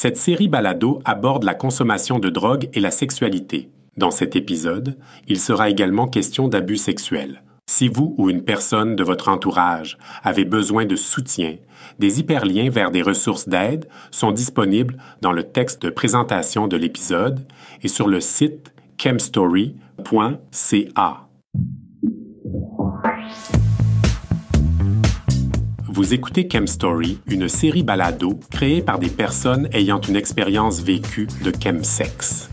Cette série balado aborde la consommation de drogue et la sexualité. Dans cet épisode, il sera également question d'abus sexuels. Si vous ou une personne de votre entourage avez besoin de soutien, des hyperliens vers des ressources d'aide sont disponibles dans le texte de présentation de l'épisode et sur le site chemstory.ca. Vous écoutez Chemstory, une série balado créée par des personnes ayant une expérience vécue de chemsex.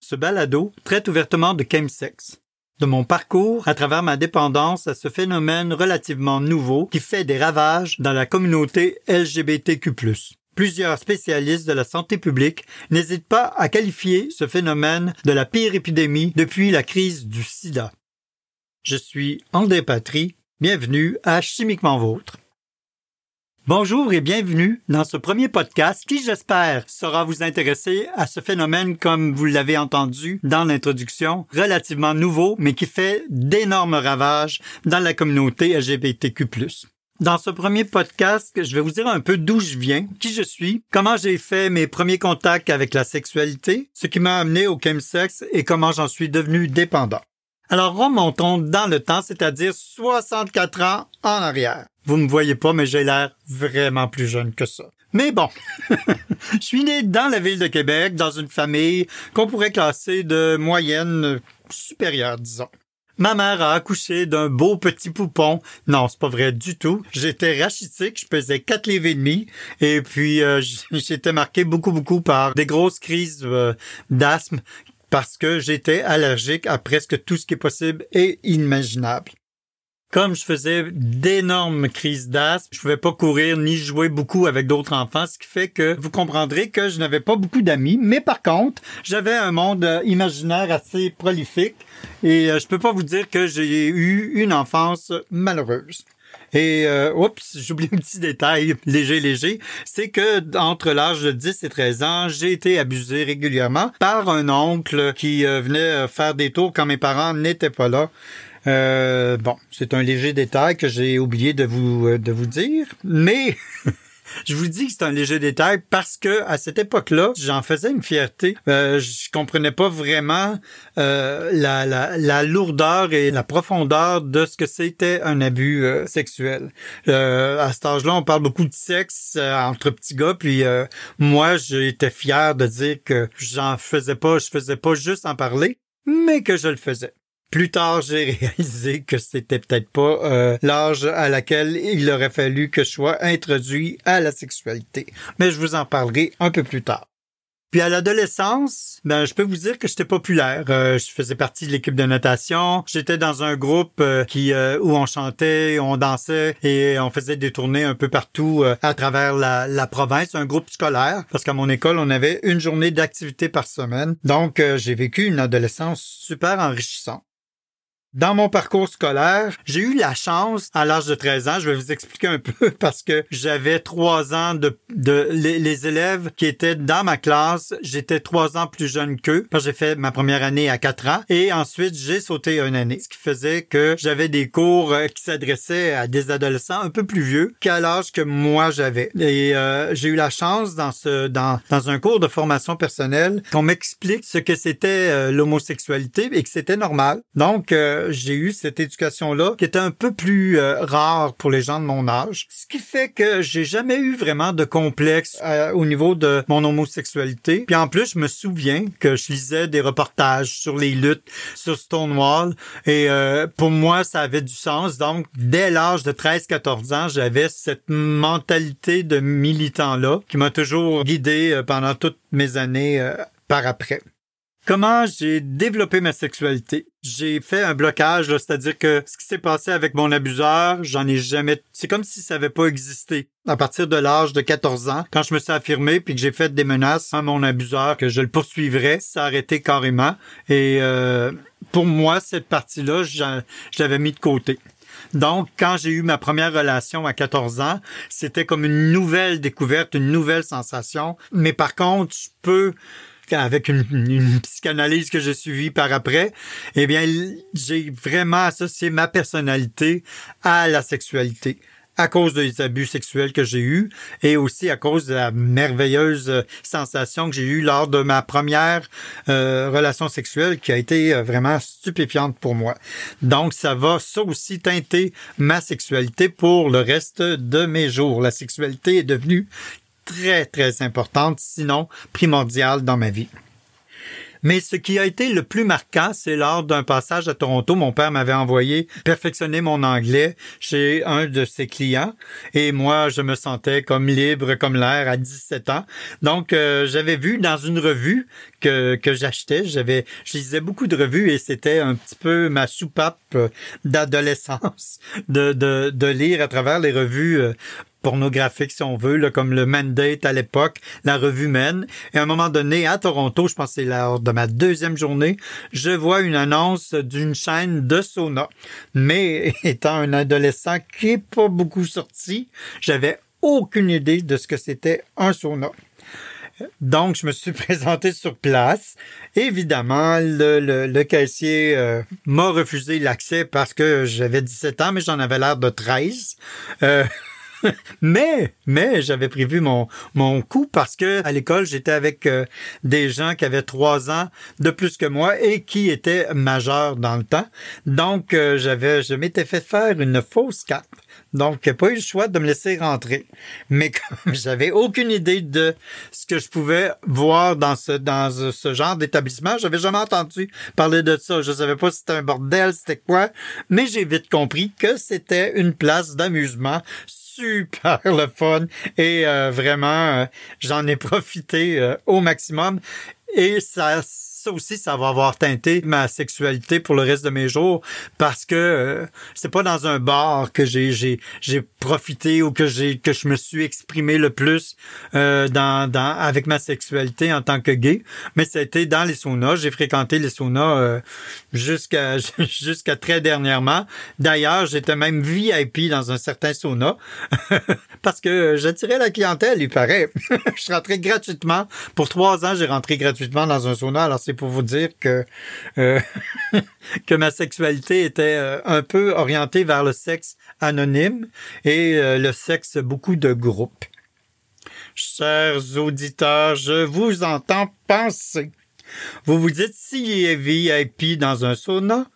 Ce balado traite ouvertement de chemsex, de mon parcours à travers ma dépendance à ce phénomène relativement nouveau qui fait des ravages dans la communauté LGBTQ+. Plusieurs spécialistes de la santé publique n'hésitent pas à qualifier ce phénomène de la pire épidémie depuis la crise du sida. Je suis André Patry. Bienvenue à Chimiquement Vôtre. Bonjour et bienvenue dans ce premier podcast qui, j'espère, saura vous intéresser à ce phénomène, comme vous l'avez entendu dans l'introduction, relativement nouveau, mais qui fait d'énormes ravages dans la communauté LGBTQ+. Dans ce premier podcast, je vais vous dire un peu d'où je viens, qui je suis, comment j'ai fait mes premiers contacts avec la sexualité, ce qui m'a amené au chemsex et comment j'en suis devenu dépendant. Alors remontons dans le temps, c'est-à-dire 64 ans en arrière. Vous me voyez pas, mais j'ai l'air vraiment plus jeune que ça. Mais bon, je suis né dans la ville de Québec, dans une famille qu'on pourrait classer de moyenne supérieure, disons. Ma mère a accouché d'un beau petit poupon. Non, c'est pas vrai du tout. J'étais rachitique, je pesais 4 livres et demi. Et puis, euh, j'étais marqué beaucoup, beaucoup par des grosses crises euh, d'asthme parce que j'étais allergique à presque tout ce qui est possible et inimaginable. Comme je faisais d'énormes crises d'asthme, je pouvais pas courir ni jouer beaucoup avec d'autres enfants, ce qui fait que vous comprendrez que je n'avais pas beaucoup d'amis, mais par contre, j'avais un monde euh, imaginaire assez prolifique et euh, je peux pas vous dire que j'ai eu une enfance malheureuse. Et euh, oups, j'oublie un petit détail léger léger, c'est que entre l'âge de 10 et 13 ans, j'ai été abusé régulièrement par un oncle qui euh, venait euh, faire des tours quand mes parents n'étaient pas là. Euh, bon, c'est un léger détail que j'ai oublié de vous de vous dire, mais Je vous dis que c'est un léger détail parce que à cette époque-là, j'en faisais une fierté. Euh, je comprenais pas vraiment euh, la, la, la, lourdeur et la profondeur de ce que c'était un abus euh, sexuel. Euh, à cet âge-là, on parle beaucoup de sexe entre petits gars, puis moi, j'étais fier de dire que j'en faisais pas, je faisais pas juste en parler, mais que je le faisais. Plus tard, j'ai réalisé que c'était peut-être pas euh, l'âge à laquelle il aurait fallu que je sois introduit à la sexualité. Mais je vous en parlerai un peu plus tard. Puis à l'adolescence, ben je peux vous dire que j'étais populaire. Euh, je faisais partie de l'équipe de natation. J'étais dans un groupe euh, qui où on chantait, on dansait et on faisait des tournées un peu partout à travers la, la, province, un groupe scolaire parce qu'à mon école, on avait une journée d'activité par semaine. Donc j'ai vécu une adolescence super enrichissante. Dans mon parcours scolaire, j'ai eu la chance, à l'âge de 13 ans, je vais vous expliquer un peu parce que j'avais trois ans de, de les, élèves qui étaient dans ma classe, j'étais trois ans plus jeune qu'eux, parce que j'ai fait ma première année à quatre ans et ensuite j'ai sauté une année, ce qui faisait que j'avais des cours euh, qui s'adressaient à des adolescents un peu plus vieux qu'à l'âge que moi j'avais. Et euh, j'ai eu la chance dans ce dans dans un cours de formation personnelle qu'on m'explique ce que c'était euh, l'homosexualité et que c'était normal. Donc j'ai eu cette éducation-là qui était un peu plus euh, rare pour les gens de mon âge. Ce qui fait que j'ai jamais eu vraiment de complexe euh, au niveau de mon homosexualité. Puis en plus, je me souviens que je lisais des reportages sur les luttes sur Stonewall et euh, pour moi, ça avait du sens. Donc, dès l'âge de 13-14 ans, j'avais cette mentalité de militant-là qui m'a toujours guidé pendant toutes mes années par après. Comment j'ai développé ma sexualité? J'ai fait un blocage, c'est-à-dire que ce qui s'est passé avec mon abuseur, j'en ai jamais... C'est comme si ça n'avait pas existé. À partir de l'âge de 14 ans, quand je me suis affirmé puis que j'ai fait des menaces à mon abuseur que je le poursuivrais, ça a arrêté carrément. Et euh, pour moi, cette partie-là, je l'avais mis de côté. Donc, quand j'ai eu ma première relation à 14 ans, c'était comme une nouvelle découverte, une nouvelle sensation. Mais par contre, je peux avec une, psychanalyse que j'ai suivie par après, eh bien, j'ai vraiment associé ma personnalité à la sexualité. à cause des abus sexuels que j'ai eus et aussi à cause de la merveilleuse sensation que j'ai eue lors de ma première euh, relation sexuelle qui a été euh, vraiment stupéfiante pour moi. Donc ça va ça aussi teinter ma sexualité pour le reste de mes jours. La sexualité est devenue très très importante, sinon primordiale dans ma vie. Mais ce qui a été le plus marquant, c'est lors d'un passage à Toronto, mon père m'avait envoyé perfectionner mon anglais chez un de ses clients et moi, je me sentais comme libre comme l'air à 17 ans. Donc, euh, j'avais vu dans une revue que, que j'achetais, j'avais, je lisais beaucoup de revues et c'était un petit peu ma soupape d'adolescence de, de, de lire à travers les revues euh, pornographique, si on veut, là, comme le Mandate à l'époque, la revue Men. Et à un moment donné, à Toronto, je pense que c'est lors de ma deuxième journée, je vois une annonce d'une chaîne de sauna. Mais étant un adolescent qui est pas beaucoup sorti, j'avais aucune idée de ce que c'était un sauna. Donc, je me suis présenté sur place. Évidemment, le, le, le caissier euh, m'a refusé l'accès parce que j'avais 17 ans, mais j'en avais l'air de 13. Euh, mais, mais j'avais prévu mon, mon coup parce que à l'école, j'étais avec euh, des gens qui avaient trois ans de plus que moi et qui étaient majeurs dans le temps. Donc, euh, j'avais, je m'étais fait faire une fausse carte. Donc, pas eu le choix de me laisser rentrer. Mais comme j'avais aucune idée de ce que je pouvais voir dans ce, dans ce genre d'établissement, j'avais jamais entendu parler de ça. Je savais pas si c'était un bordel, c'était quoi. Mais j'ai vite compris que c'était une place d'amusement super le fun. Et euh, vraiment euh, j'en ai profité euh, au maximum. Et ça ça aussi, ça va avoir teinté ma sexualité pour le reste de mes jours parce que euh, c'est pas dans un bar que j'ai j'ai j'ai profité ou que j'ai que je me suis exprimé le plus euh, dans dans avec ma sexualité en tant que gay, mais ça a été dans les saunas. J'ai fréquenté les saunas euh, jusqu'à jusqu'à très dernièrement. D'ailleurs, j'étais même VIP dans un certain sauna parce que j'attirais la clientèle. Il paraît, je rentré gratuitement pour trois ans. J'ai rentré gratuitement dans un sauna. Alors c'est pour vous dire que euh, que ma sexualité était euh, un peu orientée vers le sexe anonyme et euh, le sexe beaucoup de groupe. Chers auditeurs, je vous entends penser. Vous vous dites s'il est VIP dans un sauna,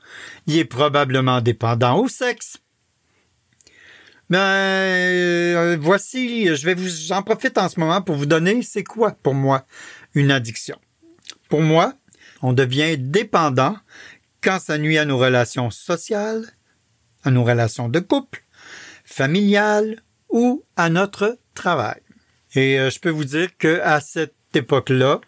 il est probablement dépendant au sexe. Ben, voici, je vais vous, j'en profite en ce moment pour vous donner c'est quoi pour moi une addiction. Pour moi, on devient dépendant quand ça nuit à nos relations sociales, à nos relations de couple, familiales ou à notre travail. Et euh, je peux vous dire que à cette époque-là,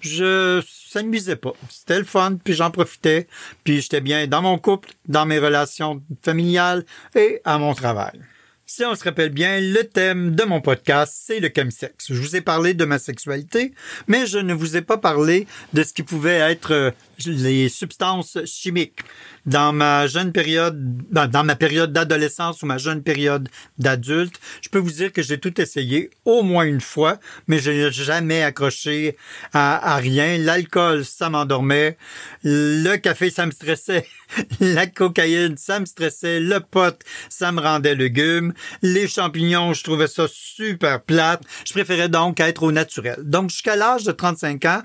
je s'amusais pas. C'était le fun, puis j'en profitais, puis j'étais bien dans mon couple, dans mes relations familiales et à mon travail. Si on se rappelle bien, le thème de mon podcast, c'est le chemsex. Je vous ai parlé de ma sexualité, mais je ne vous ai pas parlé de ce qui pouvait être euh, les substances chimiques. Dans ma jeune période, dans ma période d'adolescence ou ma jeune période d'adulte, je peux vous dire que j'ai tout essayé au moins une fois, mais je n'ai jamais accroché à, à rien. L'alcool, ça m'endormait. Le café, ça me stressait. La cocaïne, ça me stressait. Le pot, ça me rendait légume. Les champignons, je trouvais ça super plate. Je préférais donc être au naturel. Donc, jusqu'à l'âge de 35 ans,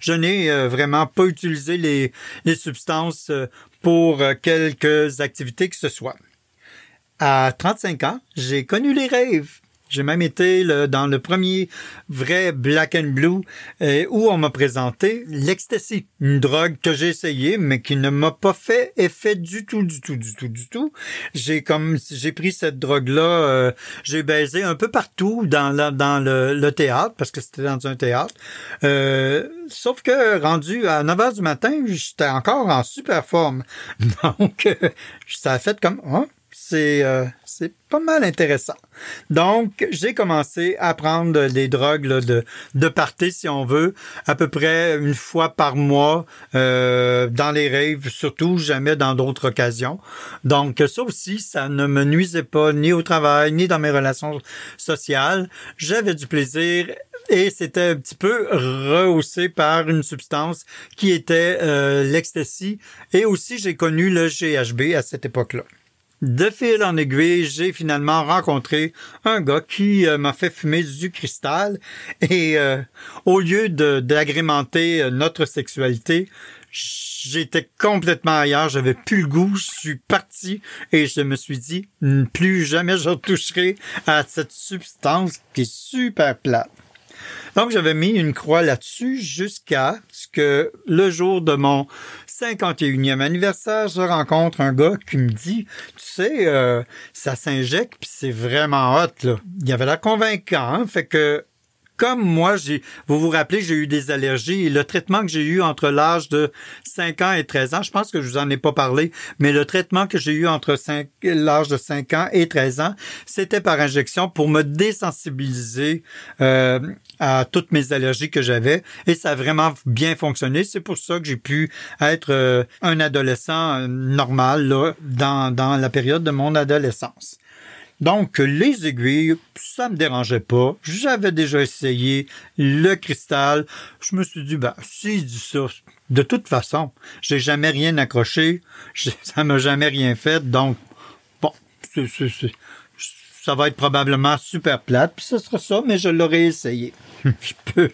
je n'ai euh, vraiment pas utilisé les, substances euh, pour euh, quelques activités que ce soit. À 35 ans, j'ai connu les rêves. J'ai même été dans le premier vrai Black and Blue euh, où on m'a présenté l'ecstasy, une drogue que j'ai essayée mais qui ne m'a pas fait effet du tout, du tout, du tout, du tout. J'ai comme j'ai pris cette drogue là, euh, j'ai baisé un peu partout dans la, dans le, le théâtre parce que c'était dans un théâtre. Euh, sauf que rendu à 9 heures du matin, j'étais encore en super forme. Donc ça a fait comme hein? C'est euh, pas mal intéressant. Donc, j'ai commencé à prendre des drogues là, de de party, si on veut, à peu près une fois par mois euh, dans les rêves, surtout jamais dans d'autres occasions. Donc, ça aussi, ça ne me nuisait pas ni au travail ni dans mes relations sociales. J'avais du plaisir et c'était un petit peu rehaussé par une substance qui était euh, l'ecstasy. Et aussi, j'ai connu le GHB à cette époque-là. De fil en aiguille, j'ai finalement rencontré un gars qui euh, m'a fait fumer du cristal et euh, au lieu d'agrémenter euh, notre sexualité, j'étais complètement ailleurs, j'avais plus le goût, je suis parti et je me suis dit plus jamais je toucherai à cette substance qui est super plate. Donc, j'avais mis une croix là-dessus jusqu'à ce que le jour de mon 51e anniversaire, je rencontre un gars qui me dit, tu sais, euh, ça s'injecte puis c'est vraiment hot, là. Il y avait la convaincant, hein, fait que comme moi, vous vous rappelez, j'ai eu des allergies et le traitement que j'ai eu entre l'âge de 5 ans et 13 ans, je pense que je vous en ai pas parlé, mais le traitement que j'ai eu entre l'âge de 5 ans et 13 ans, c'était par injection pour me désensibiliser euh, à toutes mes allergies que j'avais et ça a vraiment bien fonctionné. C'est pour ça que j'ai pu être euh, un adolescent euh, normal là, dans, dans la période de mon adolescence. Donc, les aiguilles, ça me dérangeait pas. J'avais déjà essayé le cristal. Je me suis dit, ben, si dit ça, de toute façon, j'ai jamais rien accroché. Ça m'a jamais rien fait. Donc, bon, ça va être probablement super plate, puis ce sera ça, mais je l'aurais essayé. je peux,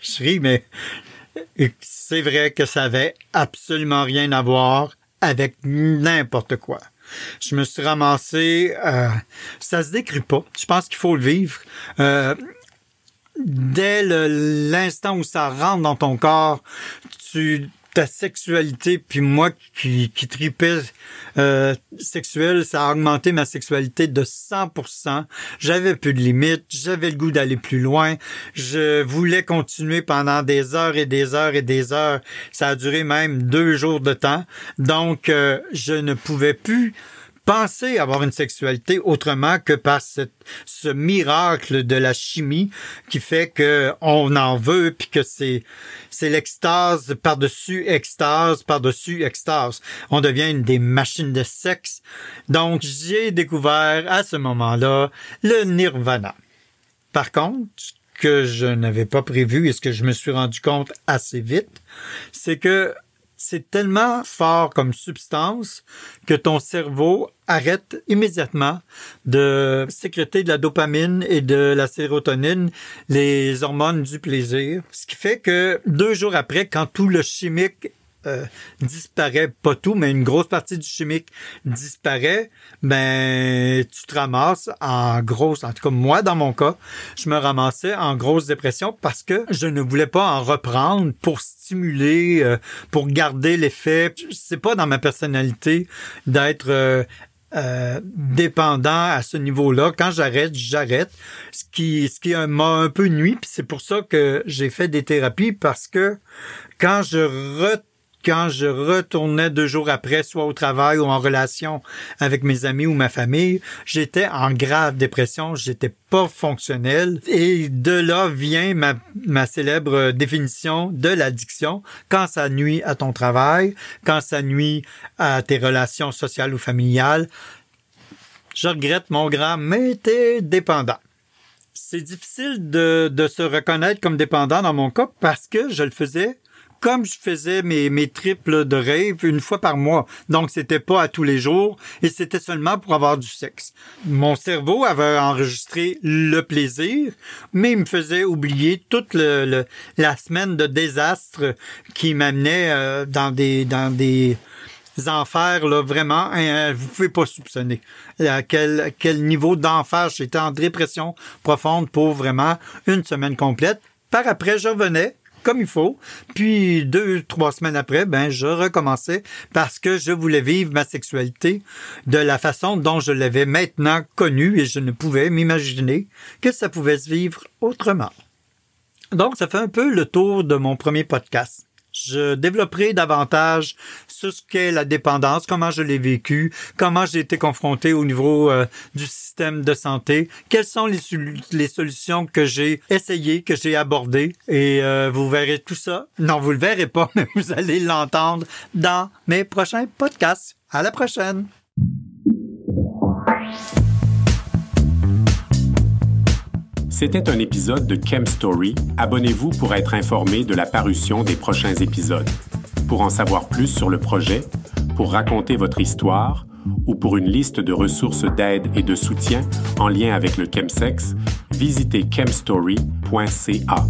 je, ris, mais c'est vrai que ça avait absolument rien à voir avec n'importe quoi. Je me suis ramassé. Euh, ça se décrit pas. Je pense qu'il faut le vivre. Euh, dès l'instant où ça rentre dans ton corps, tu ta sexualité, puis moi qui, qui tripais euh, ça a augmenté ma sexualité de 100%. J'avais plus de limites, j'avais le goût d'aller plus loin. Je voulais continuer pendant des heures et des heures et des heures. Ça a duré même deux jours de temps. Donc, euh, je ne pouvais plus penser avoir une sexualité autrement que par ce miracle de la chimie qui fait que on en veut puis que c'est c'est l'extase par-dessus extase par-dessus extase. On devient une des machines de sexe. Donc j'ai découvert à ce moment-là le nirvana. Par contre, que je n'avais pas prévu et ce que je me suis rendu compte assez vite, c'est que c'est tellement fort comme substance que ton cerveau arrête immédiatement de sécréter de la dopamine et de la sérotonine, les hormones du plaisir. Ce qui fait que deux jours après, quand tout le chimique euh, disparaît, pas tout, mais une grosse partie du chimique disparaît, ben tu te ramasses en grosse, en tout cas moi dans mon cas, je me ramassais en grosse dépression parce que je ne voulais pas en reprendre pour stimuler, euh, pour garder l'effet. C'est pas dans ma personnalité d'être euh, dépendant à ce niveau-là. Quand j'arrête, j'arrête. Ce qui, ce qui m'a un peu nuit, puis c'est pour ça que j'ai fait des thérapies parce que quand je re quand je retournais deux jours après, soit au travail ou en relation avec mes amis ou ma famille, j'étais en grave dépression, j'étais pas fonctionnel. Et de là vient ma, ma célèbre définition de l'addiction. Quand ça nuit à ton travail, quand ça nuit à tes relations sociales ou familiales, je regrette mon grand, mais t'es dépendant. C'est difficile de, de se reconnaître comme dépendant dans mon cas parce que je le faisais comme je faisais mes, mes triples de rêve une fois par mois. Donc, c'était pas à tous les jours et c'était seulement pour avoir du sexe. Mon cerveau avait enregistré le plaisir, mais il me faisait oublier toute la semaine de désastre qui m'amenait euh, dans des, dans des, enfers là vraiment hein, vous pouvez pas soupçonner à quel quel niveau d'enfer j'étais en dépression profonde pour vraiment une semaine complète par après je revenais comme il faut. Puis deux, trois semaines après, ben je recommençais parce que je voulais vivre ma sexualité de la façon dont je l'avais maintenant connue et je ne pouvais m'imaginer que ça pouvait se vivre autrement. Donc, ça fait un peu le tour de mon premier podcast. Je développerai davantage sur ce qu'est la dépendance, comment je l'ai vécu, comment j'ai été confronté au niveau euh, du système de santé, quelles sont les, solutions que j'ai essayées, que j'ai abordées, et euh, vous verrez tout ça. Non, vous le verrez pas, mais vous allez l'entendre dans mes prochains podcasts. À la prochaine! C'était un épisode de Chem Story. Abonnez-vous pour être informé de la parution des prochains épisodes. Pour en savoir plus sur le projet, pour raconter votre histoire ou pour une liste de ressources d'aide et de soutien en lien avec le chemsex, visitez chemstory.ca.